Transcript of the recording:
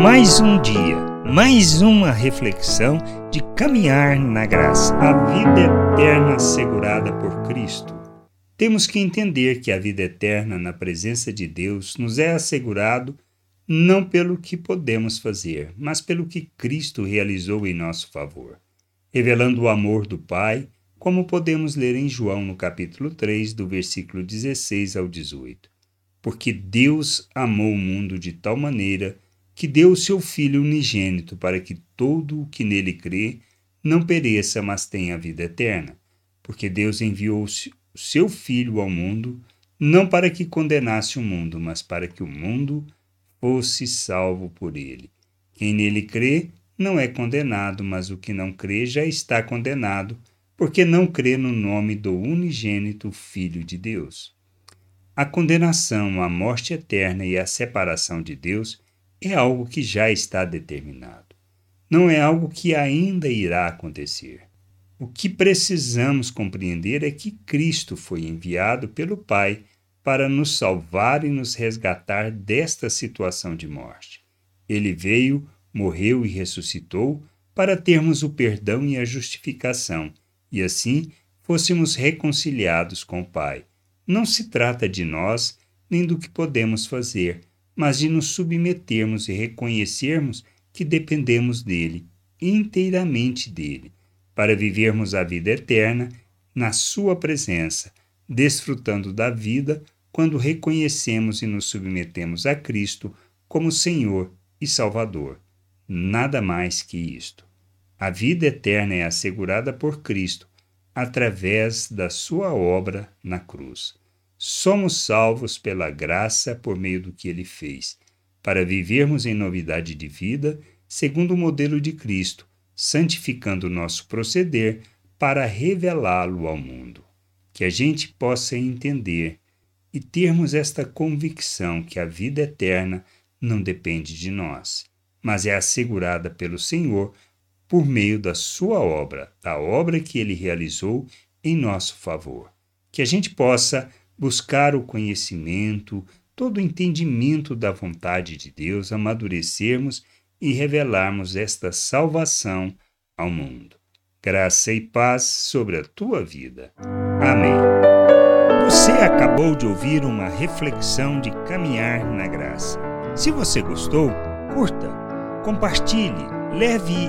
Mais um dia, mais uma reflexão de caminhar na graça, a vida eterna assegurada por Cristo. Temos que entender que a vida eterna na presença de Deus nos é assegurado não pelo que podemos fazer, mas pelo que Cristo realizou em nosso favor, revelando o amor do Pai, como podemos ler em João no capítulo 3, do versículo 16 ao 18. Porque Deus amou o mundo de tal maneira que deu o seu Filho unigênito para que todo o que nele crê não pereça, mas tenha vida eterna. Porque Deus enviou o seu Filho ao mundo, não para que condenasse o mundo, mas para que o mundo fosse salvo por ele. Quem nele crê não é condenado, mas o que não crê já está condenado, porque não crê no nome do unigênito Filho de Deus. A condenação, a morte eterna e a separação de Deus é algo que já está determinado. Não é algo que ainda irá acontecer. O que precisamos compreender é que Cristo foi enviado pelo Pai para nos salvar e nos resgatar desta situação de morte. Ele veio, morreu e ressuscitou para termos o perdão e a justificação, e assim fôssemos reconciliados com o Pai. Não se trata de nós nem do que podemos fazer, mas de nos submetermos e reconhecermos que dependemos dele, inteiramente dele, para vivermos a vida eterna na sua presença, desfrutando da vida quando reconhecemos e nos submetemos a Cristo como Senhor e Salvador. Nada mais que isto. A vida eterna é assegurada por Cristo através da sua obra na cruz. Somos salvos pela graça por meio do que ele fez, para vivermos em novidade de vida, segundo o modelo de Cristo, santificando o nosso proceder para revelá-lo ao mundo. Que a gente possa entender e termos esta convicção que a vida eterna não depende de nós, mas é assegurada pelo Senhor por meio da sua obra, da obra que ele realizou em nosso favor. Que a gente possa buscar o conhecimento, todo o entendimento da vontade de Deus, amadurecermos e revelarmos esta salvação ao mundo. Graça e paz sobre a tua vida. Amém. Você acabou de ouvir uma reflexão de caminhar na graça. Se você gostou, curta, compartilhe, leve